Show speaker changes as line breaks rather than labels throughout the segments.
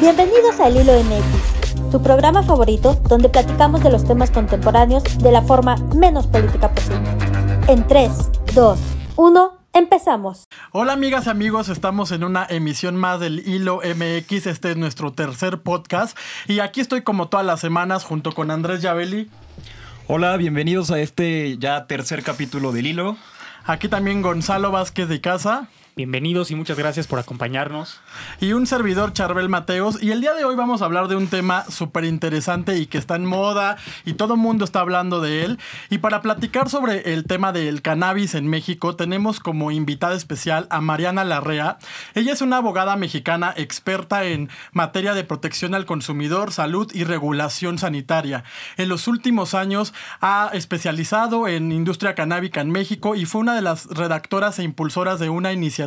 Bienvenidos a El Hilo MX, tu programa favorito donde platicamos de los temas contemporáneos de la forma menos política posible. En 3, 2, 1, empezamos.
Hola amigas y amigos, estamos en una emisión más del Hilo MX, este es nuestro tercer podcast y aquí estoy como todas las semanas junto con Andrés Yabeli.
Hola, bienvenidos a este ya tercer capítulo del Hilo.
Aquí también Gonzalo Vázquez de Casa.
Bienvenidos y muchas gracias por acompañarnos.
Y un servidor, Charbel Mateos. Y el día de hoy vamos a hablar de un tema súper interesante y que está en moda y todo el mundo está hablando de él. Y para platicar sobre el tema del cannabis en México, tenemos como invitada especial a Mariana Larrea. Ella es una abogada mexicana experta en materia de protección al consumidor, salud y regulación sanitaria. En los últimos años ha especializado en industria canábica en México y fue una de las redactoras e impulsoras de una iniciativa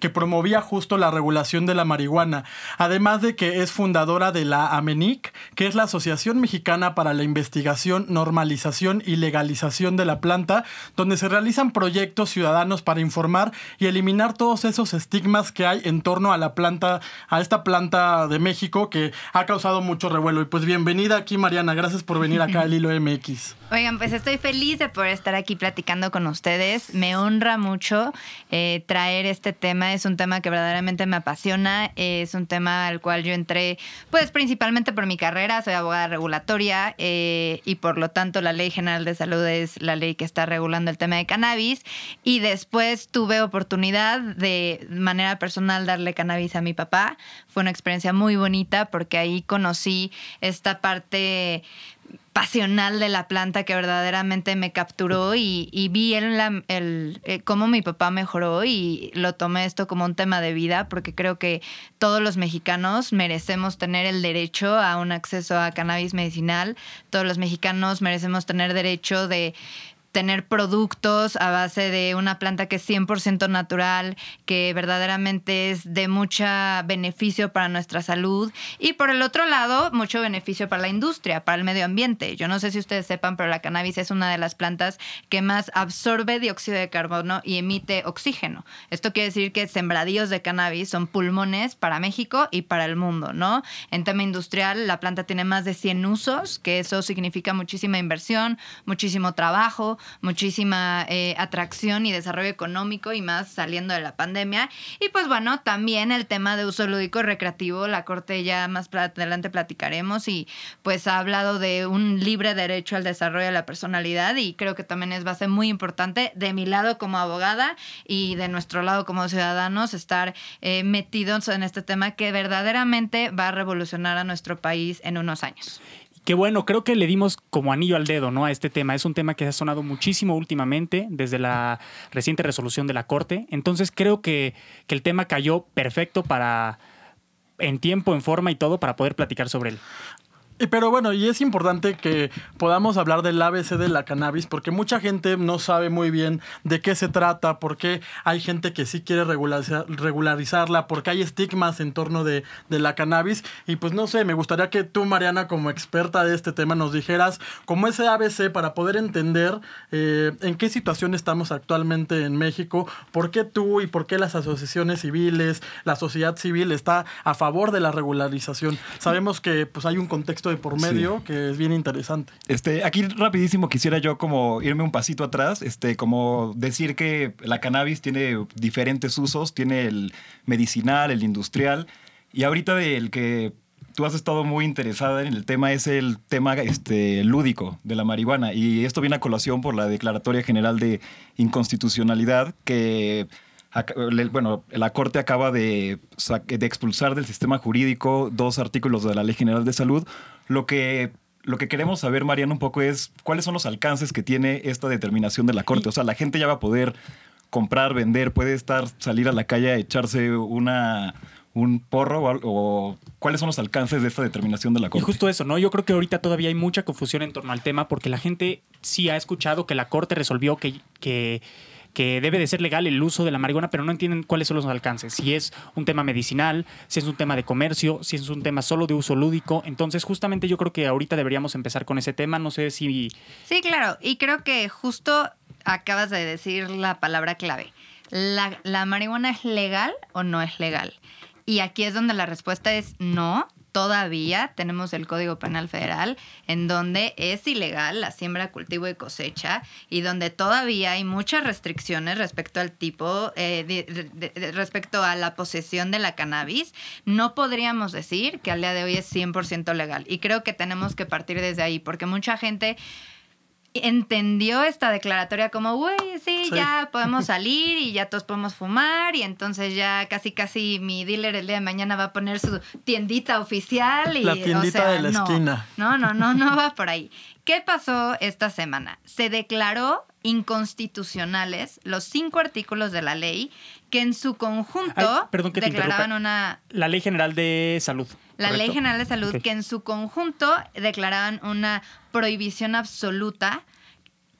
que promovía justo la regulación de la marihuana, además de que es fundadora de la AMENIC, que es la Asociación Mexicana para la Investigación, Normalización y Legalización de la Planta, donde se realizan proyectos ciudadanos para informar y eliminar todos esos estigmas que hay en torno a la planta, a esta planta de México que ha causado mucho revuelo. Y pues bienvenida aquí Mariana, gracias por venir acá al Hilo MX.
Oigan, pues estoy feliz de poder estar aquí platicando con ustedes. Me honra mucho eh, traer este tema. Es un tema que verdaderamente me apasiona. Es un tema al cual yo entré, pues principalmente por mi carrera. Soy abogada regulatoria eh, y por lo tanto la Ley General de Salud es la ley que está regulando el tema de cannabis. Y después tuve oportunidad de manera personal darle cannabis a mi papá. Fue una experiencia muy bonita porque ahí conocí esta parte pasional de la planta que verdaderamente me capturó y, vi el, el, eh, cómo mi papá mejoró y lo tomé esto como un tema de vida porque creo que todos los mexicanos merecemos tener el derecho a un acceso a cannabis medicinal, todos los mexicanos merecemos tener derecho de tener productos a base de una planta que es 100% natural, que verdaderamente es de mucho beneficio para nuestra salud y por el otro lado, mucho beneficio para la industria, para el medio ambiente. Yo no sé si ustedes sepan, pero la cannabis es una de las plantas que más absorbe dióxido de carbono y emite oxígeno. Esto quiere decir que sembradíos de cannabis son pulmones para México y para el mundo, ¿no? En tema industrial, la planta tiene más de 100 usos, que eso significa muchísima inversión, muchísimo trabajo, muchísima eh, atracción y desarrollo económico y más saliendo de la pandemia. Y pues bueno, también el tema de uso lúdico recreativo, la Corte ya más adelante platicaremos y pues ha hablado de un libre derecho al desarrollo de la personalidad y creo que también es base muy importante de mi lado como abogada y de nuestro lado como ciudadanos estar eh, metidos en este tema que verdaderamente va a revolucionar a nuestro país en unos años.
Qué bueno, creo que le dimos como anillo al dedo ¿no? a este tema. Es un tema que ha sonado muchísimo últimamente desde la reciente resolución de la Corte. Entonces creo que, que el tema cayó perfecto para, en tiempo, en forma y todo para poder platicar sobre él.
Pero bueno, y es importante que podamos hablar del ABC de la cannabis porque mucha gente no sabe muy bien de qué se trata, porque hay gente que sí quiere regularizar, regularizarla, porque hay estigmas en torno de, la cannabis. Y pues no sé, me gustaría que tú, Mariana, como experta de este tema, nos dijeras cómo ese ABC para poder entender eh, en qué situación estamos actualmente en México, por qué tú y por qué las asociaciones civiles, la sociedad civil está a favor de la regularización. Sabemos que pues hay un contexto de por medio que es bien interesante.
Este, aquí rapidísimo quisiera yo como irme un pasito atrás, este, como decir que la cannabis tiene diferentes usos, tiene el medicinal, el industrial, y ahorita del que tú has estado muy interesada en el tema es el tema este, lúdico de la marihuana. Y esto viene a colación por la Declaratoria General de Inconstitucionalidad que bueno, la Corte acaba de, de, expulsar del sistema jurídico dos artículos de la Ley General de Salud, lo que... Lo que queremos saber, Mariana, un poco es cuáles son los alcances que tiene esta determinación de la Corte. O sea, la gente ya va a poder comprar, vender, puede estar, salir a la calle a echarse una, un porro o, cuáles son los alcances de esta determinación de la Corte.
Y justo eso, ¿no? Yo creo que ahorita todavía hay mucha confusión en torno al tema porque la gente sí ha escuchado que la Corte resolvió que, que que debe de ser legal el uso de la marihuana, pero no entienden cuáles son los alcances. Si es un tema medicinal, si es un tema de comercio, si es un tema solo de uso lúdico. Entonces, justamente yo creo que ahorita deberíamos empezar con ese tema. No sé si...
Sí, claro. Y creo que justo acabas de decir la palabra clave. ¿La, la marihuana es legal o no es legal? Y aquí es donde la respuesta es no. Todavía tenemos el Código Penal Federal en donde es ilegal la siembra, cultivo y cosecha y donde todavía hay muchas restricciones respecto al tipo, eh, respecto a la posesión de la cannabis. No podríamos decir que al día de hoy es 100% legal. Y creo que tenemos que partir desde ahí porque mucha gente entendió esta declaratoria como, uy, sí,
Sí.
ya podemos salir y ya todos podemos fumar y entonces ya casi casi mi dealer el día de mañana va a poner su tiendita oficial y
La
o
tiendita
sea,
de la
no.
esquina.
No, no, no, no va por ahí. ¿Qué pasó esta semana? Se declaró inconstitucionales los cinco artículos de la ley que en su conjunto
Ay, perdón que
declaraban una
La Ley General de Salud.
la Ley. General de Salud, que en su conjunto declaraban una prohibición absoluta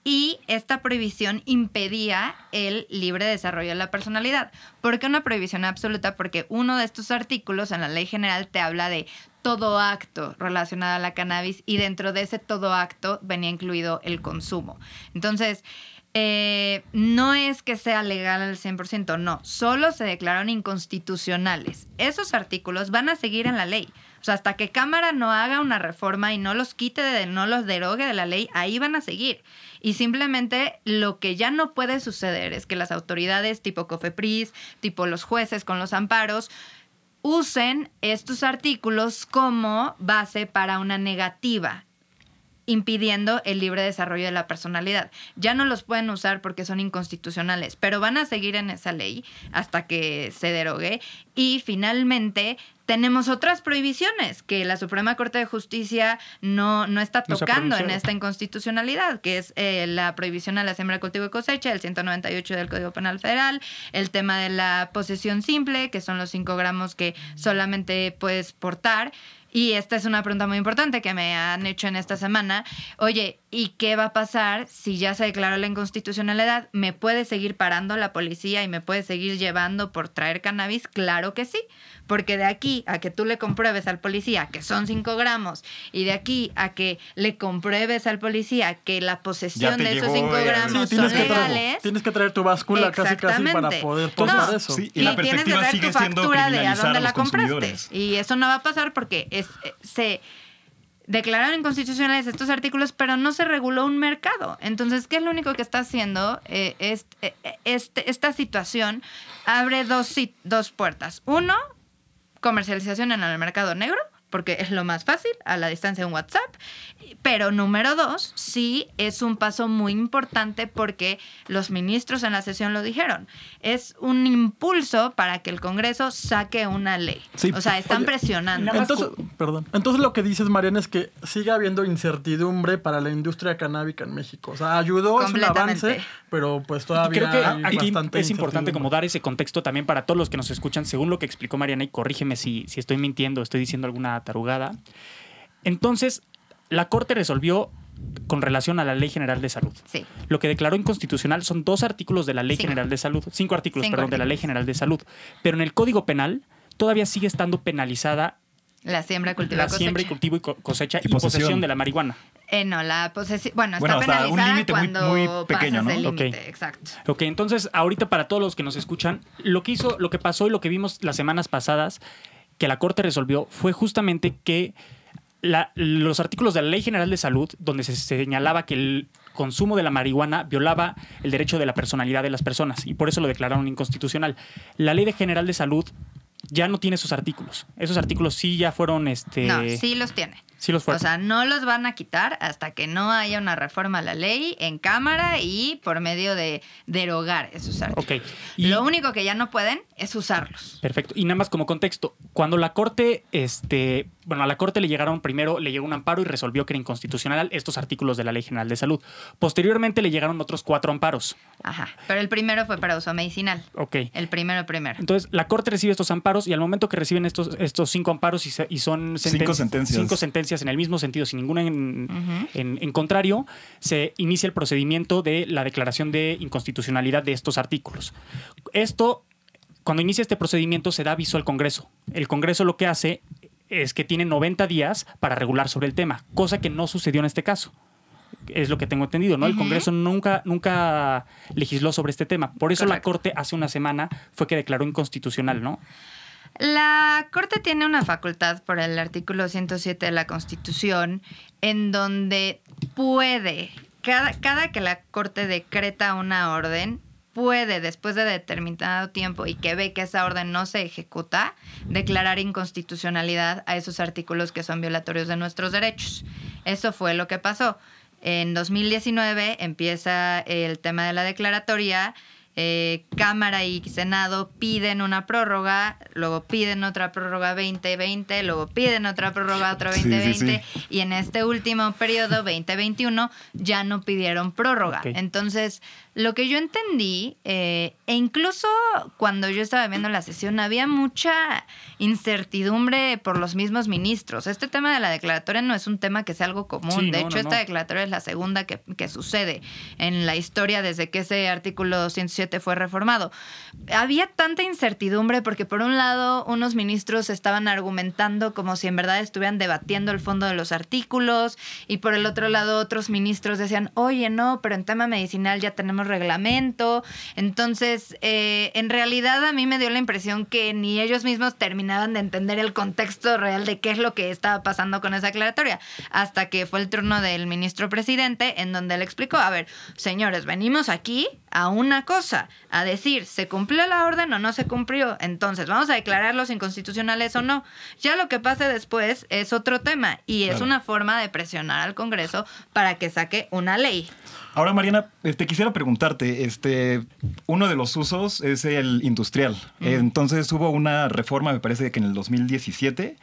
y esta prohibición impedía el libre desarrollo de la personalidad. ¿Por qué una prohibición absoluta? Porque uno de estos artículos en la Ley General te habla de todo acto relacionado a la cannabis y dentro de ese todo acto venía incluido el consumo. Entonces, eh, no es que sea legal al 100%, no, solo se declararon inconstitucionales. Esos artículos van a seguir en la ley. O sea, hasta que Cámara no haga una reforma y no los quite, de, no los derogue de la ley, ahí van a seguir. Y simplemente lo que ya no puede suceder es que las autoridades tipo COFEPRIS, tipo los jueces con los amparos, usen estos artículos como base para una negativa impidiendo el libre desarrollo de la personalidad. Ya no los pueden usar porque son inconstitucionales, pero van a seguir en esa ley hasta que se derogue. Y finalmente tenemos otras prohibiciones que la Suprema Corte de Justicia no, no está
No
tocando en esta inconstitucionalidad, que es eh, la prohibición a la siembra, cultivo y cosecha, el 198 del Código Penal Federal, el tema de la posesión simple, que son los 5 gramos que solamente puedes portar. Y esta es una pregunta muy importante que me han hecho en esta semana. Oye, ¿y qué va a pasar si ya se declaró la inconstitucionalidad? ¿Me puede seguir parando la policía y me puede seguir llevando por traer cannabis? Claro que sí. Porque de aquí a que tú le compruebes al policía que son 5 gramos y de aquí a que le compruebes al policía que la posesión de esos
llegó
5
el-
gramos
Sí,
son
tienes que, traer, tienes que traer tu báscula casi casi para poder
No,
postar eso.
sí, y
Y,
la
tienes que
sigue
tu
siendo
factura de a
criminalizar
dónde
a
la
los
compraste.
consumidores.
Y eso no va a pasar porque es, se declararon inconstitucionales estos artículos, pero no se reguló un mercado. Entonces, ¿qué es lo único que está haciendo? Eh, es- eh, este- esta situación abre dos, dos puertas. Uno, comercialización en el mercado negro, porque es lo más fácil, a la distancia de un WhatsApp. Pero número dos, sí es un paso muy importante porque los ministros en la sesión lo dijeron. Es un impulso para que el Congreso saque una ley.
Sí.
O sea, están
Oye,
presionando.
Entonces, perdón. Entonces lo que dices, Mariana, es que sigue habiendo incertidumbre para la industria canábica en México. O sea, ayudó, es un avance, pero pues todavía
creo que
hay
aquí
bastante
es importante como dar ese contexto también para todos los que nos escuchan, según lo que explicó Mariana, y corrígeme si, si estoy mintiendo, estoy diciendo alguna tarugada. Entonces, la Corte resolvió con relación a la Ley General de Salud.
Sí.
Lo que declaró inconstitucional son dos artículos de la Ley
Cinco.
General de Salud, cinco artículos,
Cinco
perdón, de la Ley. General de Salud. Pero en el Código Penal todavía sigue estando penalizada
La siembra, cultivo
la
y cosecha.
siembra y cultivo y co- cosecha y,
Y posesión.
posesión de la marihuana.
Eh, no, la posesión. Bueno, está
Bueno, un
penalizada
límite muy-
cuando
muy pequeño,
pasas el
¿no?
límite.
Ok.
Exacto.
Ok, entonces ahorita para todos los que nos escuchan, lo que hizo, lo que pasó y lo que vimos las semanas pasadas que la Corte resolvió fue justamente que la- los artículos de la Ley General de Salud, donde se señalaba que el consumo de la marihuana violaba el derecho de la personalidad de las personas y por eso lo declararon inconstitucional. La Ley de General de Salud ya no tiene esos artículos. Esos artículos sí ya fueron, este,
No, sí los tiene.
Sí los
O
fueron.
sea, no los van a quitar hasta que no haya una reforma a la ley en Cámara y por medio de derogar esos artículos.
ok. Y-
Lo único que ya no pueden es usarlos.
Perfecto. Y nada más como contexto, cuando la Corte, este, bueno, a la Corte le llegaron primero, le llegó un amparo y resolvió que era inconstitucional estos artículos de la Ley General de Salud. Posteriormente le llegaron otros cuatro amparos.
Ajá. Pero el primero fue para uso medicinal.
Ok.
El primero, primero.
Entonces, la Corte recibe estos amparos y al momento que reciben estos, estos cinco amparos y, se- y son
Cinco sentencias.
cinco sentencias en el mismo sentido, sin ninguna en- en contrario, se inicia el procedimiento de la declaración de inconstitucionalidad de estos artículos. Esto, cuando inicia este procedimiento, se da aviso al Congreso. El Congreso lo que hace es que tiene 90 días para regular sobre el tema, cosa que no sucedió en este caso. Es lo que tengo entendido, ¿no? El. Congreso nunca, nunca legisló sobre este tema. Por eso la. Corte hace una semana fue que declaró inconstitucional, ¿no?
La Corte tiene una facultad por el artículo 107 de la Constitución en donde puede, cada, cada que la Corte decreta una orden, puede, después de determinado tiempo y que ve que esa orden no se ejecuta, declarar inconstitucionalidad a esos artículos que son violatorios de nuestros derechos. Eso fue lo que pasó. En 2019 empieza el tema de la declaratoria eh, Cámara y Senado piden una prórroga, luego piden otra prórroga 2020, luego piden otra prórroga otro 2020 y en este último periodo 2021 ya no pidieron prórroga. Entonces, lo que yo entendí, eh, e incluso cuando yo estaba viendo la sesión, había mucha incertidumbre por los mismos ministros. Este tema de la declaratoria no es un tema que sea algo común. de hecho, esta declaratoria es la segunda que, que, sucede en la historia desde que ese artículo 107 fue reformado. Había tanta incertidumbre porque por un lado unos ministros estaban argumentando como si en verdad estuvieran debatiendo el fondo de los artículos y por el otro lado otros ministros decían, oye, no, pero en tema medicinal ya tenemos reglamento. Entonces, eh, en realidad a mí me dio la impresión que ni ellos mismos terminaban de entender el contexto real de qué es lo que estaba pasando con esa aclaratoria, hasta que fue el turno del ministro presidente en donde le explicó, a ver, señores, venimos aquí a una cosa, a decir, ¿se cumplió la orden o no se cumplió? Entonces, vamos a declararlos inconstitucionales o no. Ya lo que pase después es otro tema y es una forma de presionar al Congreso para que saque una ley.
Ahora, Mariana, este, quisiera preguntarte, este, uno de los usos es el industrial. Entonces hubo una reforma, me parece que en el 2017,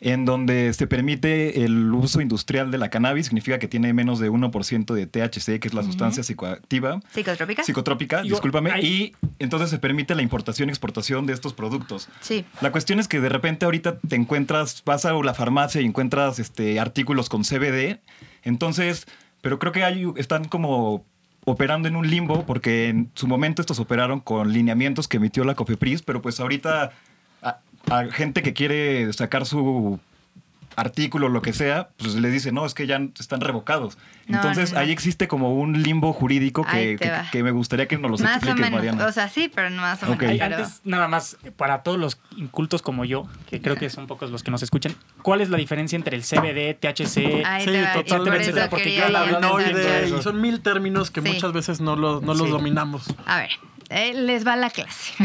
en donde se permite el uso industrial de la cannabis, significa que tiene menos de 1% de THC, que es la sustancia psicoactiva.
Psicotrópica.
Psicotrópica, discúlpame. Y entonces se permite la importación y exportación de estos productos.
Sí.
La cuestión es que de repente ahorita te encuentras, vas a la farmacia y encuentras este, artículos con CBD. Entonces pero creo que hay, están como operando en un limbo porque en su momento estos operaron con lineamientos que emitió la COFEPRIS, pero pues ahorita a gente que quiere sacar su artículo, lo que sea, pues le dice, no, es que ya están revocados. Entonces ahí existe como un limbo jurídico que, que, me gustaría que nos lo
más
expliques,
o
Mariana.
O sea, sí, pero no más o menos.
Antes, nada más, para todos los incultos como yo, que creo que son pocos los que nos escuchan, ¿cuál es la diferencia entre el CBD, THC?
Ahí
sí, totalmente. Porque yo son mil términos que muchas veces no, no los dominamos.
A ver, eh, les va la clase.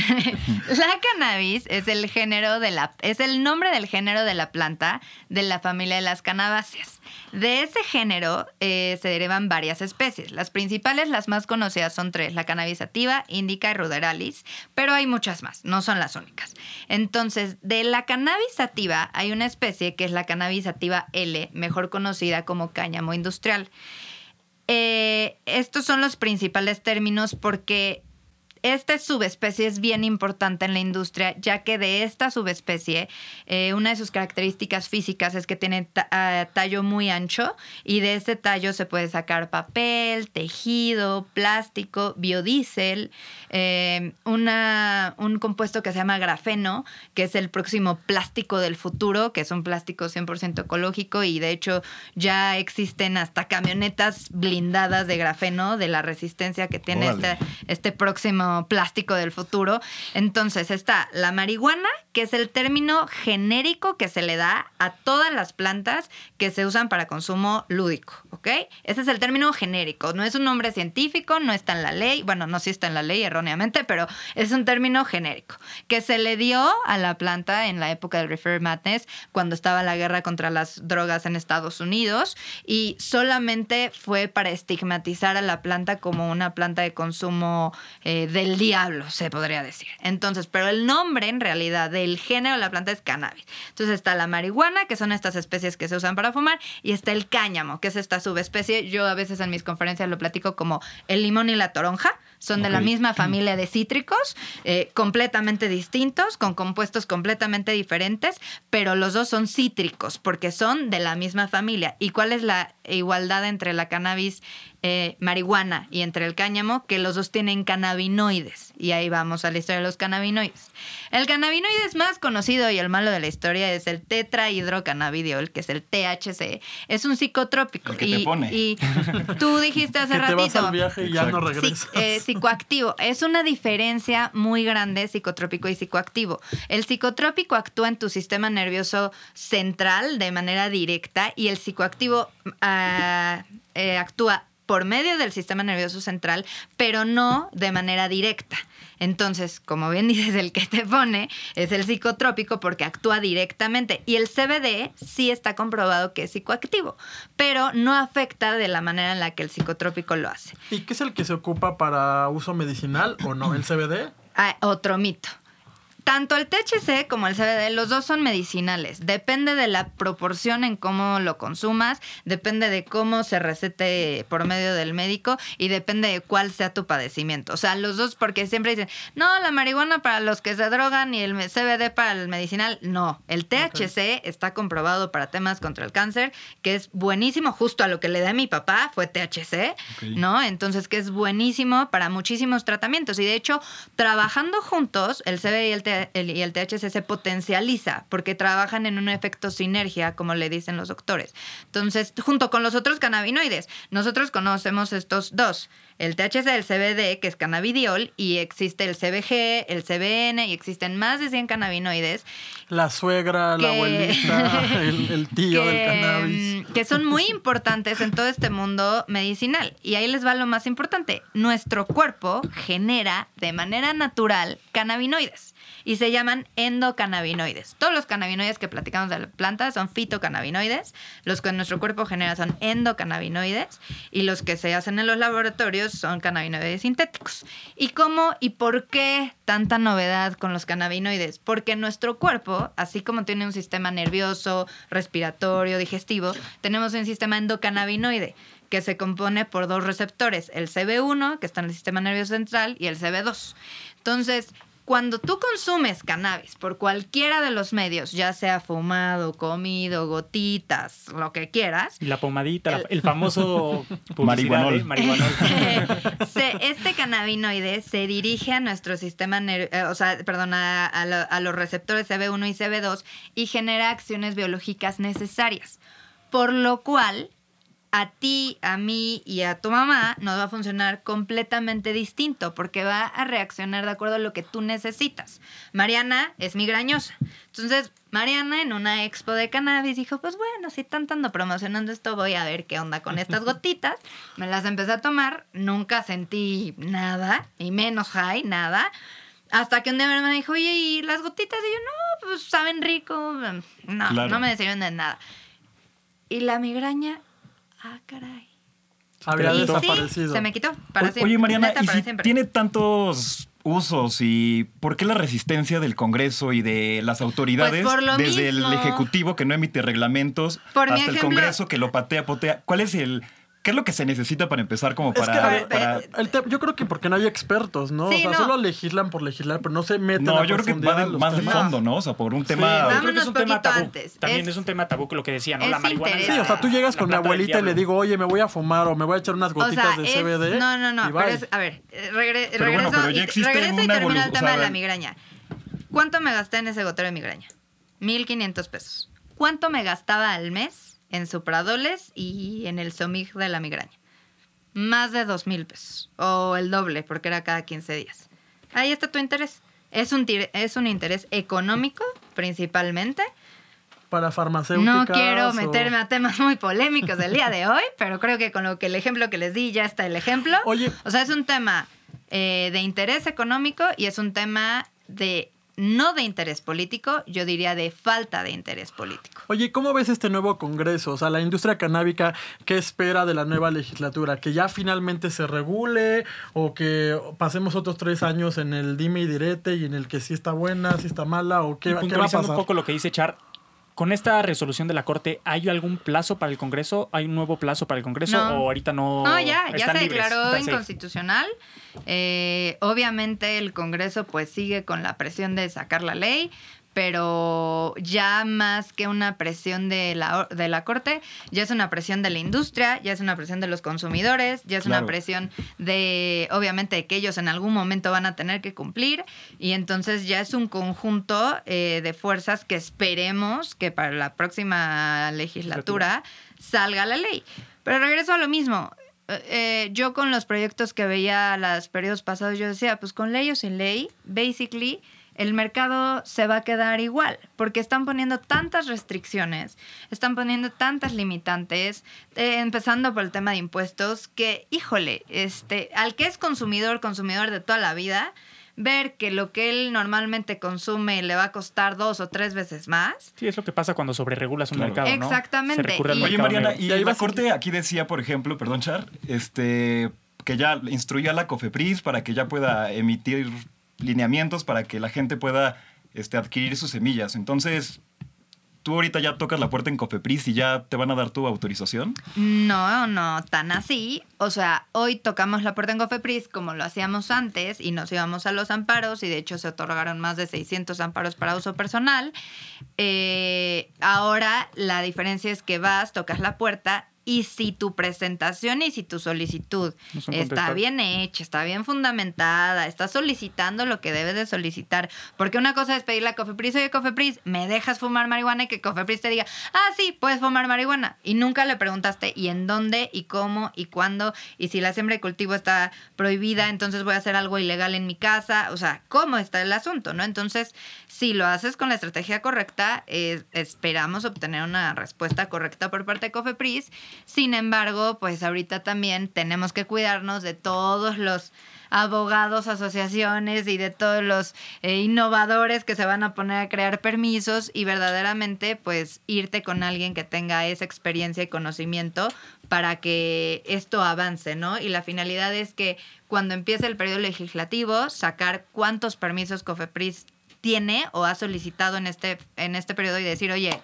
la cannabis es el género de la es el nombre del género de la planta de la familia de las cannabáceas. De ese género eh, se derivan varias especies. Las principales, las más conocidas son tres: la cannabis sativa, indica y ruderalis, pero hay muchas más, no son las únicas. Entonces, de la cannabis sativa hay una especie que es la cannabis sativa L, mejor conocida como cáñamo industrial. Eh, estos son los principales términos porque esta subespecie es bien importante en la industria, ya que de esta subespecie, eh, una de sus características físicas es que tiene ah, tallo muy ancho y de ese tallo se puede sacar papel, tejido, plástico, biodiesel, eh, una, un compuesto que se llama grafeno, que es el próximo plástico del futuro, que es un plástico 100% ecológico y de hecho ya existen hasta camionetas blindadas de grafeno, de la resistencia que tiene este, este próximo plástico del futuro. Entonces está la marihuana, que es el término genérico que se le da a todas las plantas que se usan para consumo lúdico, ¿ok? Ese es el término genérico, no es un nombre científico, no está en la ley, bueno, no sí está en la ley erróneamente, pero es un término genérico que se le dio a la planta en la época del Refer Madness, cuando estaba la guerra contra las drogas en Estados Unidos, y solamente fue para estigmatizar a la planta como una planta de consumo eh, de el diablo, se podría decir. Entonces, pero el nombre en realidad del género de la planta es cannabis. Entonces está la marihuana, que son estas especies que se usan para fumar, y está el cáñamo, que es esta subespecie. Yo a veces en mis conferencias lo platico como el limón y la toronja. Son de la misma familia de cítricos, eh, completamente distintos, con compuestos completamente diferentes, pero los dos son cítricos porque son de la misma familia. ¿Y cuál es la igualdad entre la cannabis eh, marihuana y entre el cáñamo, que los dos tienen cannabinoides. Y ahí vamos a la historia de los cannabinoides. El cannabinoide más conocido y el malo de la historia es el tetrahidrocannabidiol, que es el THC. Es un psicotrópico.
El que
y,
te pone.
y tú dijiste hace
Que te vas
ratito.
al viaje y ya no regresas.
eh, psicoactivo. Es una diferencia muy grande psicotrópico y psicoactivo. El psicotrópico actúa en tu sistema nervioso central de manera directa y el psicoactivo ah, eh, actúa por medio del sistema nervioso central, pero no de manera directa. Entonces, como bien dices, el que te pone es el psicotrópico porque actúa directamente. Y el CBD sí está comprobado que es psicoactivo, pero no afecta de la manera en la que el psicotrópico lo hace.
¿Y qué es el que se ocupa para uso medicinal o no? ¿El CBD?
Ah, otro mito. Tanto el THC como el CBD, los dos son medicinales. Depende de la proporción en cómo lo consumas, depende de cómo se recete por medio del médico y depende de cuál sea tu padecimiento. O sea, los dos, porque siempre dicen, no, la marihuana para los que se drogan y el CBD para el medicinal. No, el THC está comprobado para temas contra el cáncer, que es buenísimo, justo a lo que le da a mi papá fue THC. ¿no? Entonces, que es buenísimo para muchísimos tratamientos. Y de hecho, trabajando juntos, el CBD y el, T- el- y el THC se potencializa porque trabajan en un efecto sinergia, como le dicen los doctores. Entonces, junto con los otros cannabinoides, nosotros conocemos estos dos. El THC, el CBD, que es cannabidiol, y existe el CBG, el CBN, y existen más de 100 cannabinoides
La suegra, la abuelita, el, el tío del cannabis.
mm, que son muy importantes en todo este mundo medicinal. Y ahí les va lo más importante. Nuestro cuerpo genera de manera natural cannabinoides y se llaman endocannabinoides. Todos los cannabinoides que platicamos de la planta son fitocannabinoides. Los que nuestro cuerpo genera son endocannabinoides y los que se hacen en los laboratorios son cannabinoides sintéticos. ¿Y cómo y por qué tanta novedad con los cannabinoides? Porque nuestro cuerpo, así como tiene un sistema nervioso, respiratorio, digestivo, tenemos un sistema endocannabinoide que se compone por dos receptores, el CB1, que está en el sistema nervioso central, y el CB2. Entonces, cuando tú consumes cannabis por cualquiera de los medios, ya sea fumado, comido, gotitas, lo que quieras,
Y la pomadita,
El-
el famoso publicidad
Marihuanol.
este cannabinoide se dirige a nuestro sistema, ner- eh, o sea, perdón, a, a lo- a los receptores CB1 y CB2 y genera acciones biológicas necesarias. Por lo cual, a ti, a mí y a tu mamá nos va a funcionar completamente distinto porque va a reaccionar de acuerdo a lo que tú necesitas. Mariana es migrañosa. Entonces, Mariana en una expo de cannabis dijo, pues bueno, si están tanto promocionando esto, voy a ver qué onda con estas gotitas. Me las empecé a tomar, nunca sentí nada, y menos high, nada. Hasta que un día mi hermana dijo, oye, ¿y las gotitas? Y yo, no, pues saben rico. No,
Claro.
no me sirven de nada. Y la migraña, ah, caray.
Había
Y
desaparecido.
Sí, se me quitó. Para
O-. Oye, Mariana,
Neta,
¿y
para
si
siempre.
tiene tantos usos y por qué la resistencia del Congreso y de las autoridades
Pues por lo
desde
mismo.
el Ejecutivo que no emite reglamentos
Por
hasta el Congreso que lo patea, potea? ¿Cuál es el qué es lo que se necesita para empezar como
Es que,
para,
eh,
El te- yo creo que porque no hay expertos, ¿no?
Sí,
o sea,
no.
solo legislan por legislar, pero no se meten
No,
a
yo creo que va de- más de
temas.
fondo, ¿no? O sea, por un tema
Sí.
Yo creo que es un tema tabú.
antes.
También
Es-
es, un tema tabú que lo que decía, ¿no?
es
La marihuana.
Sí, o sea, tú llegas
la
con
del
abuelita y le digo, oye, me voy a fumar o me voy a echar unas
O
gotitas
sea,
de
es-
CBD.
No, no, no. Pero es, a ver, eh, regre-
Pero bueno,
regreso,
pero ya
y,
existe
regreso y termino el
o
tema
sea,
de la migraña. ¿Cuánto me gasté en ese gotero de migraña? 1.500 pesos. ¿Cuánto me gastaba al mes en supradoles y en el somig de la migraña? Más de 2.000 pesos. O el doble, porque era cada 15 días. Ahí está tu interés. Es un, es un interés económico, principalmente.
Para farmacéuticas.
No quiero
o-
meterme a temas muy polémicos del día de hoy, pero creo que con lo que el ejemplo que les di ya está el ejemplo.
Oye.
O sea, es un tema eh, de interés económico y es un tema de no de interés político, yo diría de falta de interés político.
Oye, ¿cómo ves este nuevo Congreso? O sea, la industria canábica, ¿qué espera de la nueva legislatura? ¿Que ya finalmente se regule o que pasemos otros tres años en el dime y direte y en el que sí está buena, sí está mala o qué,
Y
qué va a
puntualizando
pasar?
un poco lo que dice Char, con esta resolución de la Corte, ¿hay algún plazo para el Congreso? ¿Hay un nuevo plazo para el Congreso?
No.
¿O ahorita no?
No, ya, ya
están
se
libres,
declaró inconstitucional. Eh, obviamente el Congreso pues sigue con la presión de sacar la ley, pero ya más que una presión de la, de la Corte, ya es una presión de la industria, ya es una presión de los consumidores, ya es una presión de, obviamente, que ellos en algún momento van a tener que cumplir y entonces ya es un conjunto eh, de fuerzas que esperemos que para la próxima legislatura salga la ley. Pero regreso a lo mismo. Eh, yo con los proyectos que veía los periodos pasados, yo decía, pues con ley o sin ley, basically el mercado se va a quedar igual, porque están poniendo tantas restricciones, están poniendo tantas limitantes, eh, empezando por el tema de impuestos, que, híjole, este, al que es consumidor, consumidor de toda la vida, ver que lo que él normalmente consume le va a costar dos o tres veces más,
Sí, es lo que pasa cuando sobreregulas un
Claro.
mercado, ¿no?
Exactamente.
Se recurre al
Y-
Oye,
mercado
Mariana,
negro.
y
Ya iba
la
a-
corte aquí decía, por ejemplo, perdón, Char, este, que ya instruyó a la COFEPRIS para que ya pueda emitir lineamientos para que la gente pueda este, adquirir sus semillas. Entonces, tú ahorita ya tocas la puerta en COFEPRIS y ya te van a dar tu autorización.
No, no tan así. O sea, hoy tocamos la puerta en Cofepris como lo hacíamos antes y nos íbamos a los amparos y de hecho se otorgaron más de 600 amparos para uso personal. Eh, ahora la diferencia es que vas, tocas la puerta y si tu presentación y si tu solicitud
No
está bien hecha, está bien fundamentada, está solicitando lo que debes de solicitar. Porque una cosa es pedirle a Cofepris, oye Cofepris, ¿me dejas fumar marihuana? Y que Cofepris te diga, ah, sí, puedes fumar marihuana. Y nunca le preguntaste, ¿y en dónde? ¿Y cómo? ¿Y cuándo? Y si la siembra y cultivo está prohibida, entonces voy a hacer algo ilegal en mi casa. O sea, ¿cómo está el asunto? ¿No? Entonces, si lo haces con la estrategia correcta, eh, esperamos obtener una respuesta correcta por parte de Cofepris. Sin embargo, pues ahorita también tenemos que cuidarnos de todos los abogados, asociaciones y de todos los eh, innovadores que se van a poner a crear permisos y verdaderamente pues irte con alguien que tenga esa experiencia y conocimiento para que esto avance, ¿no? Y la finalidad es que cuando empiece el periodo legislativo, sacar cuántos permisos COFEPRIS tiene o ha solicitado en este, en este periodo y decir, oye,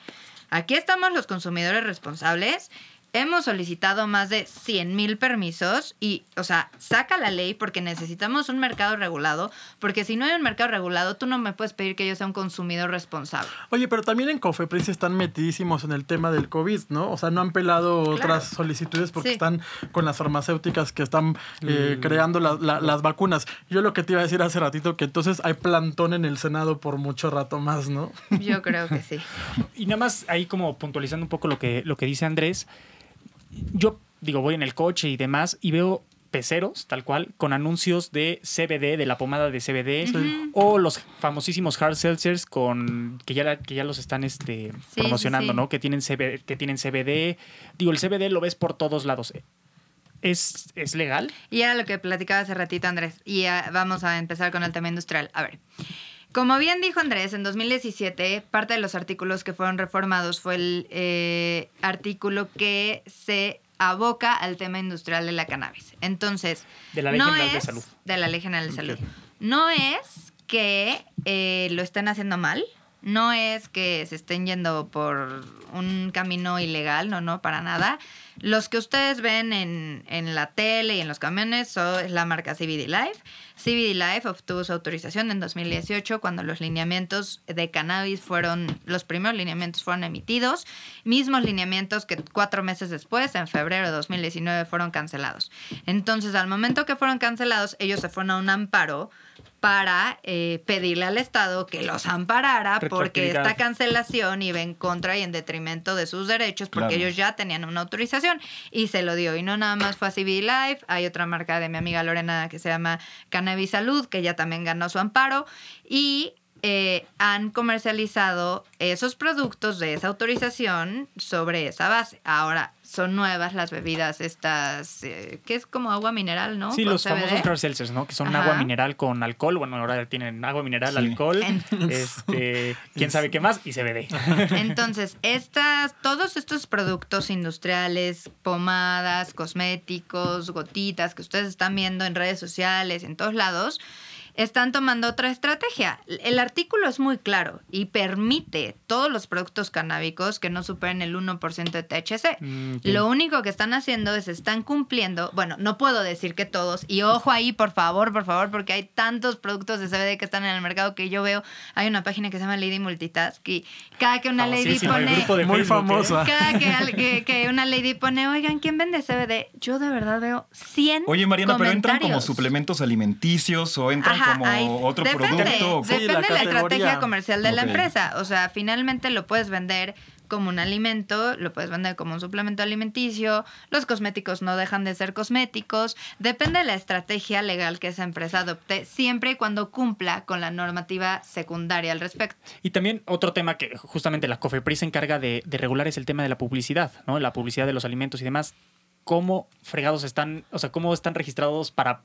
aquí estamos los consumidores responsables. Hemos solicitado más de 100 mil permisos y, o sea, saca la ley porque necesitamos un mercado regulado, porque si no hay un mercado regulado, tú no me puedes pedir que yo sea un consumidor responsable.
Oye, pero también en Cofepris están metidísimos en el tema del COVID, ¿no? O sea, no han pelado otras solicitudes porque
Sí.
están con las farmacéuticas que están eh, creando la- la- las vacunas. Yo lo que te iba a decir hace ratito, que entonces hay plantón en el Senado por mucho rato más, ¿no?
Yo creo que sí.
Y nada más ahí como puntualizando un poco lo que, lo que dice Andrés, yo digo, voy en el coche y demás y veo peceros, tal cual, con anuncios de CBD, de la pomada de CBD, o los famosísimos hard seltzers con que ya, que ya los están este,
Sí,
promocionando,
sí.
¿no? Que tienen, CBD, que tienen CBD. Digo, el CBD lo ves por todos lados. ¿Es, es legal?
Y era lo que platicaba hace ratito Andrés. Y vamos a empezar con el tema industrial. A ver. Como bien dijo Andrés, en 2017 parte de los artículos que fueron reformados fue el eh, artículo que se aboca al tema industrial de la cannabis. Entonces,
De la Ley
no
General de
es-
Salud.
De la Ley General de. Salud. No es que eh, lo estén haciendo mal, no es que se estén yendo por un camino ilegal, no, no, para nada. Los que ustedes ven en, en la tele y en los camiones son la marca CBD Life. CBD Life obtuvo su autorización en 2018 cuando los lineamientos de cannabis fueron, los primeros lineamientos fueron emitidos, mismos lineamientos que cuatro meses después, en febrero de 2019, fueron cancelados. Entonces, al momento que fueron cancelados, ellos se fueron a un amparo para eh, pedirle al Estado que los amparara porque esta cancelación iba en contra y en detrimento de sus derechos porque
Claro.
ellos ya tenían una autorización y se lo dio. Y no nada más fue a CBD Life, hay otra marca de mi amiga Lorena que se llama Cannabis Salud, que ya también ganó su amparo y eh, han comercializado esos productos de esa autorización sobre esa base. Ahora, son nuevas las bebidas estas, eh, que es como agua mineral, ¿no?
Sí,
Con
los
CBD.
famosos seltzers, ¿no? Que son
Ajá.
agua mineral con alcohol. Bueno, ahora tienen agua mineral,
Sí.
alcohol, este, quién sabe qué más y CBD.
Entonces, estas, todos estos productos industriales, pomadas, cosméticos, gotitas que ustedes están viendo en redes sociales, en todos lados, están tomando otra estrategia. El artículo es muy claro y permite todos los productos canábicos que no superen el 1% de THC.
Mm.
Lo único que están haciendo es están cumpliendo, bueno, no puedo decir que todos, y ojo ahí, por favor, por favor, porque hay tantos productos de CBD que están en el mercado que yo veo, hay una página que se llama Lady Multitask y cada que una lady pone...
grupo de
Muy
¿eh?
famosa.
Cada que, al- que- que una lady pone, oigan, ¿quién vende CBD? Yo de verdad veo 100
Oye, Mariana, pero entran como suplementos alimenticios o entran
Ajá,
como
hay-
otro
depende,
producto.
Sí,
Depende
la
de la estrategia comercial de la empresa. O sea, finalmente lo puedes vender como un alimento, lo puedes vender como un suplemento alimenticio, los cosméticos no dejan de ser cosméticos, depende de la estrategia legal que esa empresa adopte, siempre y cuando cumpla con la normativa secundaria al respecto.
Y también otro tema que justamente la COFEPRIS se encarga de, de regular es el tema de la publicidad, ¿no? La publicidad de los alimentos y demás. ¿Cómo fregados están, o sea, cómo están registrados para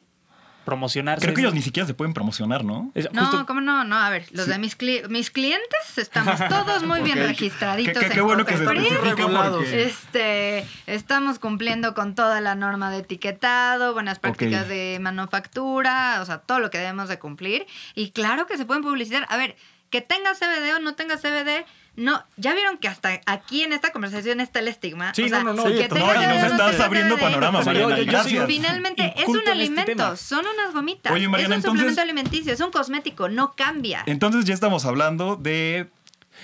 promocionarse?
Creo que ellos ni siquiera se pueden promocionar, ¿no?
Es
No,
justo-
¿cómo no? No, a ver, los de mis, cli- mis clientes estamos todos muy bien registraditos.
Qué, qué- qué
en
bueno que se porque...
Este, estamos cumpliendo con toda la norma de etiquetado, buenas prácticas de manufactura, o sea, todo lo que debemos de cumplir. Y claro que se pueden publicitar. A ver, que tenga CBD o no tenga CBD, no, ya vieron que hasta aquí en esta conversación está el estigma.
Sí,
o sea,
no, no, no,
sí,
y nos estás abriendo
CBD,
panorama,
O sea, yo-
Mariana.
yo- yo
Finalmente es un
este
alimento, son unas gomitas.
Oye, Mariana,
es un
entonces-
suplemento alimenticio, es un cosmético, no cambia.
Entonces ya estamos hablando de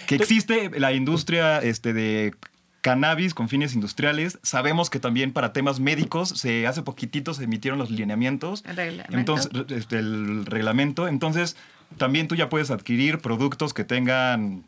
que existe la industria este, de cannabis con fines industriales. Sabemos que también para temas médicos se hace poquitito se emitieron los lineamientos.
El reglamento.
Entonces, este, el reglamento. Entonces, también tú ya puedes adquirir productos que tengan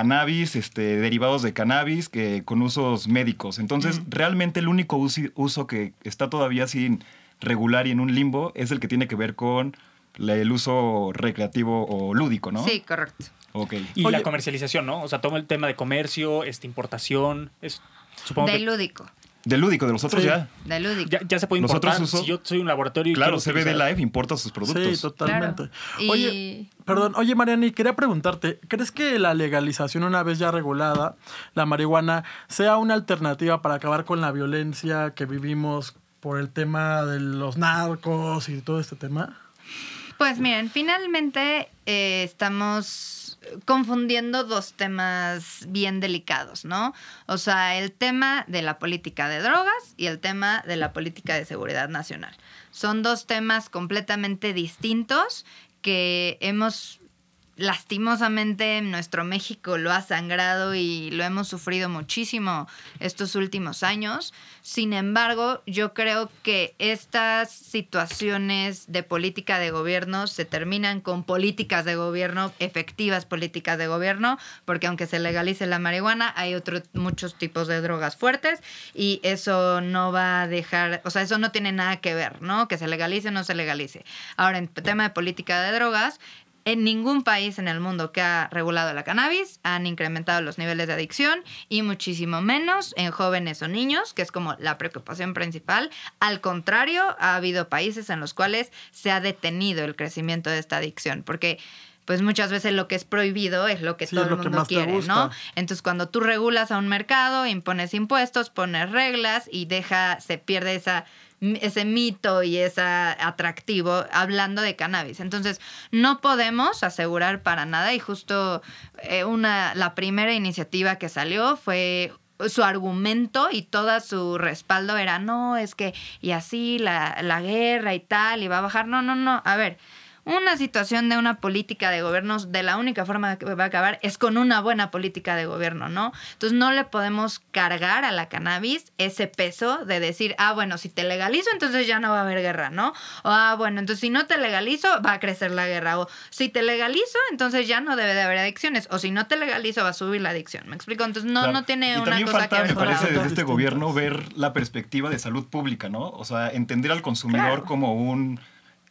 cannabis, este, derivados de cannabis, que, con usos médicos. Entonces, realmente el único uso que está todavía sin regular y en un limbo es el que tiene que ver con la- el uso recreativo o lúdico, ¿no?
Sí, correcto.
Ok.
Y
Oye-
la comercialización, ¿no? O sea, todo el tema de comercio, este, importación, es, supongo
De
que
lúdico,
De lúdico, de los otros
Sí.
ya.
de lúdico.
ya, ya se puede importar.
otros usos-
Si yo soy un laboratorio y
Claro, CBD
utilizar-
Life importa sus productos.
Sí, totalmente.
Claro. Y-
Oye, perdón, oye Mariani, quería preguntarte, ¿crees que la legalización una vez ya regulada, la marihuana, sea una alternativa para acabar con la violencia que vivimos por el tema de los narcos y todo este tema?
Pues miren, finalmente eh, estamos confundiendo dos temas bien delicados, ¿no? O sea, el tema de la política de drogas y el tema de la política de seguridad nacional. Son dos temas completamente distintos que hemos lastimosamente nuestro México lo ha sangrado y lo hemos sufrido muchísimo estos últimos años. Sin embargo, yo creo que estas situaciones de política de gobierno se terminan con políticas de gobierno, efectivas políticas de gobierno, porque aunque se legalice la marihuana, hay otros muchos tipos de drogas fuertes y eso no va a dejar, o sea, eso no tiene nada que ver, ¿no? Que se legalice o no se legalice. Ahora, en tema de política de drogas, en ningún país en el mundo que ha regulado la cannabis han incrementado los niveles de adicción y muchísimo menos en jóvenes o niños, que es como la preocupación principal. Al contrario, ha habido países en los cuales se ha detenido el crecimiento de esta adicción, porque pues muchas veces lo que es prohibido es lo que
Sí,
todo el mundo quiere. ¿no? Entonces, cuando tú regulas a un mercado, impones impuestos, pones reglas y deja, se pierde esa ese mito y ese atractivo hablando de cannabis. Entonces, no podemos asegurar para nada y justo eh, una la primera iniciativa que salió fue su argumento y todo su respaldo era, no, es que, y así la, la guerra y tal, y va a bajar. No, no, no. A ver, una situación de una política de gobiernos, de la única forma que va a acabar es con una buena política de gobierno, ¿no? Entonces no le podemos cargar a la cannabis ese peso de decir, ah, bueno, si te legalizo, entonces ya no va a haber guerra, ¿no? O, ah, bueno, entonces si no te legalizo, va a crecer la guerra. O si te legalizo, entonces ya no debe de haber adicciones. O si no te legalizo, va a subir la adicción. ¿Me explico? Entonces no,
Claro.
no tiene
y
una cosa
falta,
que ver
me parece, desde este gobierno ver la perspectiva de salud pública, ¿no? O sea, entender al consumidor
Claro.
como un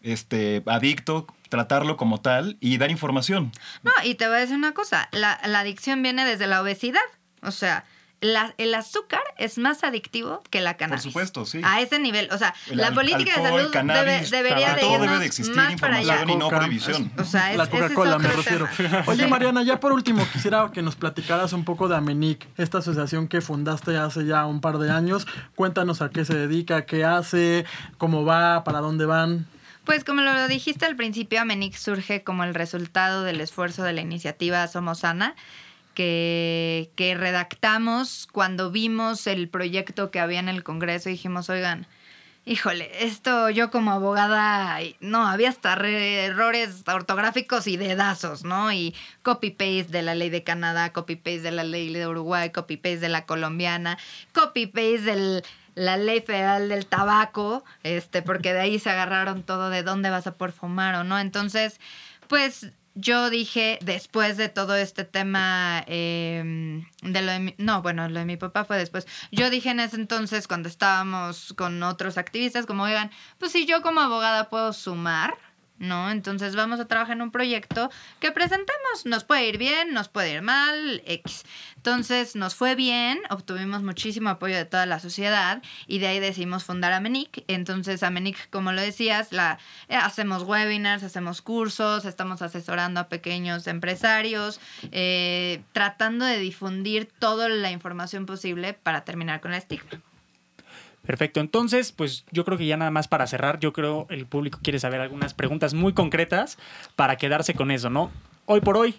este, adicto, tratarlo como tal y dar información.
No, y te voy a decir una cosa, la, la adicción viene desde la obesidad. O sea, la- el azúcar es más adictivo que la cannabis.
supuesto, sí.
A ese nivel. O sea,
El
la
al-
política
alcohol,
de salud
cannabis,
debe- debería
para
de
todo debe de existir
más para allá.
y no prohibición.
O sea, es,
la Coca-Cola me refiero.
tema.
Oye,
Sí.
Mariana, ya por último quisiera que nos platicaras un poco de Amenic, esta asociación que fundaste hace ya un par de años. Cuéntanos a qué se dedica, qué hace, cómo va, para dónde van.
Pues como lo dijiste al principio, Amenic surge como el resultado del esfuerzo de la iniciativa Somos Sana, que, que redactamos cuando vimos el proyecto que había en el Congreso y dijimos, oigan, híjole, esto yo como abogada, no, había hasta re- errores ortográficos y dedazos, ¿no? Y copy-paste de la ley de Canadá, copy-paste de la ley de Uruguay, copy-paste de la colombiana, copy-paste de la ley federal del tabaco, este, porque de ahí se agarraron todo de dónde vas a poder fumar o no. Entonces, pues yo dije, después de todo este tema eh, de lo de mi, no, bueno, lo de mi papá fue después. Yo dije en ese entonces, cuando estábamos con otros activistas, como, oigan, pues si yo como abogada puedo sumar, ¿no? Entonces vamos a trabajar en un proyecto que presentemos. Nos puede ir bien, nos puede ir mal, X. Entonces nos fue bien, obtuvimos muchísimo apoyo de toda la sociedad y de ahí decidimos fundar Amenic. Entonces Amenic, como lo decías, la, eh, hacemos webinars, hacemos cursos, estamos asesorando a pequeños empresarios, eh, tratando de difundir toda la información posible para terminar con el estigma.
Perfecto, entonces, pues yo creo que ya nada más para cerrar, yo creo el público quiere saber algunas preguntas muy concretas para quedarse con eso, ¿no? Hoy por hoy,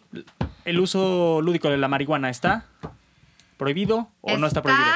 ¿el uso lúdico de la marihuana está prohibido o no está prohibido?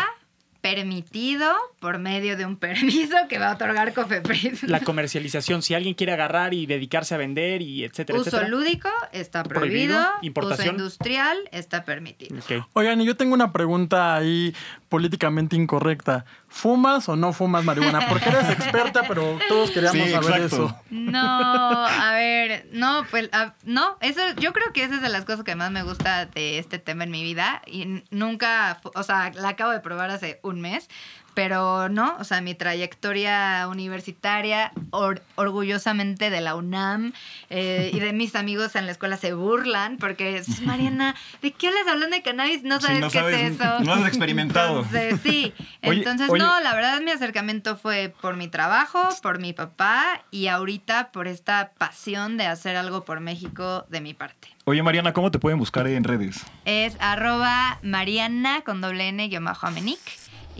permitido por medio de un permiso que va a otorgar COFEPRIS.
La comercialización, si alguien quiere agarrar y dedicarse a vender y etcétera,
Uso
etcétera.
lúdico está
Prohibido.
prohibido.
Importación.
Uso industrial está permitido.
Oigan, y yo tengo una pregunta ahí políticamente incorrecta. ¿Fumas o no fumas marihuana? Porque eres experta, pero todos queríamos
Sí,
saber eso.
No, a ver, no, pues a- no, eso yo creo que esa es de las cosas que más me gusta de este tema en mi vida y nunca, o sea, la acabo de probar hace un mes, pero no, o sea, mi trayectoria universitaria or- orgullosamente de la UNAM eh, y de mis amigos en la escuela se burlan porque Mariana, ¿de qué hablas hablando de cannabis? No
Sí,
sabes
no
qué
sabes,
es eso.
no has experimentado.
Entonces, sí.
Oye,
Entonces,
oye.
no, la verdad mi acercamiento fue por mi trabajo, por mi papá y ahorita por esta pasión de hacer algo por México de mi parte.
Oye, Mariana, ¿cómo te pueden buscar en redes?
Es arroba Mariana con doble N guion bajo Amenic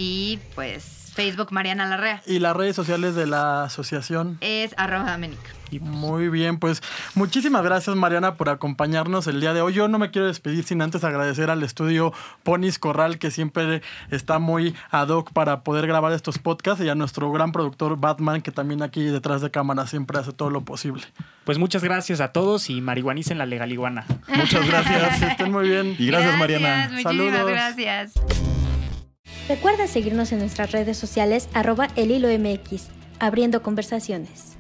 y pues Facebook Mariana Larrea.
Y las redes sociales de la asociación.
Es arroba Amenic.
Muy bien, pues muchísimas gracias Mariana por acompañarnos el día de hoy. Yo no me quiero despedir sin antes agradecer al estudio Ponis Corral que siempre está muy ad hoc para poder grabar estos podcasts y a nuestro gran productor Batman que también aquí detrás de cámara siempre hace todo lo posible.
Pues muchas gracias a todos y marihuanicen la legal iguana.
Muchas gracias.
Que estén muy bien.
Y gracias, Mariana.
Muchísimas
Saludos.
gracias.
Recuerda seguirnos en nuestras redes sociales arroba el hilo MX, abriendo conversaciones.